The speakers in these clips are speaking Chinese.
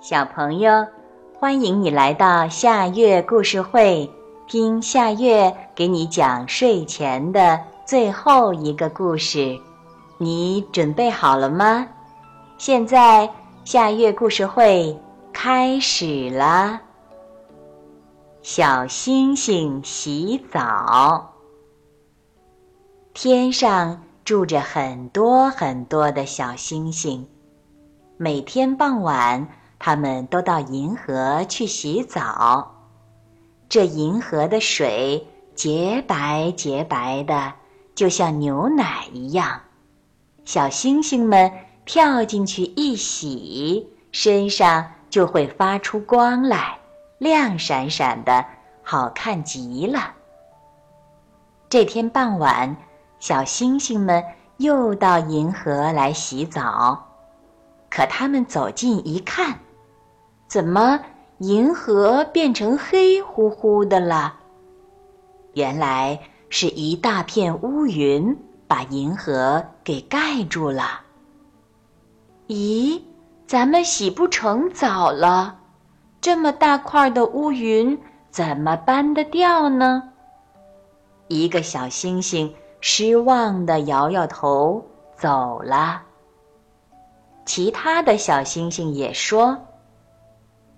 小朋友，欢迎你来到夏月故事会，听夏月给你讲睡前的最后一个故事。你准备好了吗？现在夏月故事会开始了。小星星洗澡，天上住着很多很多的小星星，每天傍晚。他们都到银河去洗澡，这银河的水洁白洁白的，就像牛奶一样。小星星们跳进去一洗，身上就会发出光来，亮闪闪的，好看极了。这天傍晚，小星星们又到银河来洗澡，可他们走近一看。怎么，银河变成黑乎乎的了？原来是一大片乌云把银河给盖住了。咦，咱们洗不成澡了，这么大块的乌云怎么搬得掉呢？一个小星星失望的摇摇头走了。其他的小星星也说。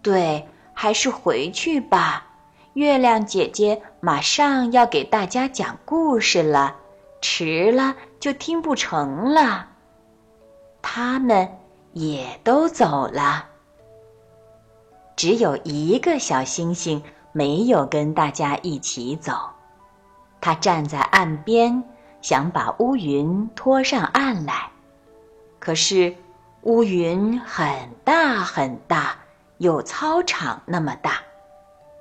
对，还是回去吧。月亮姐姐马上要给大家讲故事了，迟了就听不成了。他们也都走了，只有一个小星星没有跟大家一起走。他站在岸边，想把乌云拖上岸来，可是乌云很大很大。有操场那么大，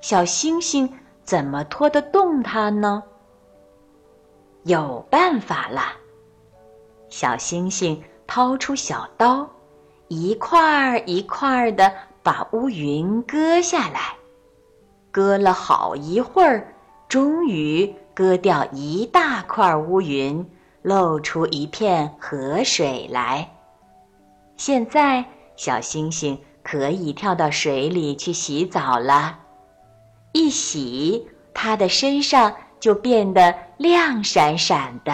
小星星怎么拖得动它呢？有办法了，小星星掏出小刀，一块儿一块儿的把乌云割下来，割了好一会儿，终于割掉一大块乌云，露出一片河水来。现在，小星星。可以跳到水里去洗澡了，一洗，它的身上就变得亮闪闪的。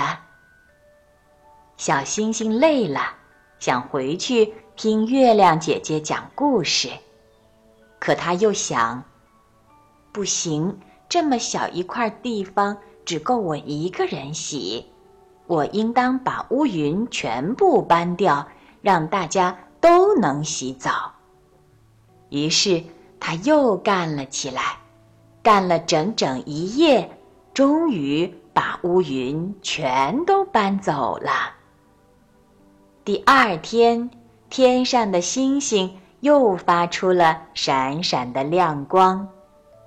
小星星累了，想回去听月亮姐姐讲故事，可他又想，不行，这么小一块地方只够我一个人洗，我应当把乌云全部搬掉，让大家都能洗澡。于是他又干了起来，干了整整一夜，终于把乌云全都搬走了。第二天，天上的星星又发出了闪闪的亮光，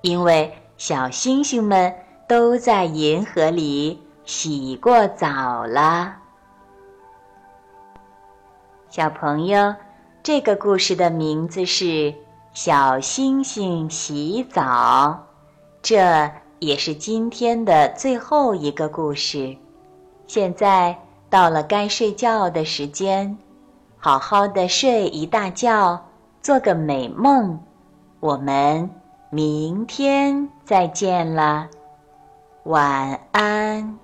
因为小星星们都在银河里洗过澡了。小朋友，这个故事的名字是。小星星洗澡，这也是今天的最后一个故事。现在到了该睡觉的时间，好好的睡一大觉，做个美梦。我们明天再见了，晚安。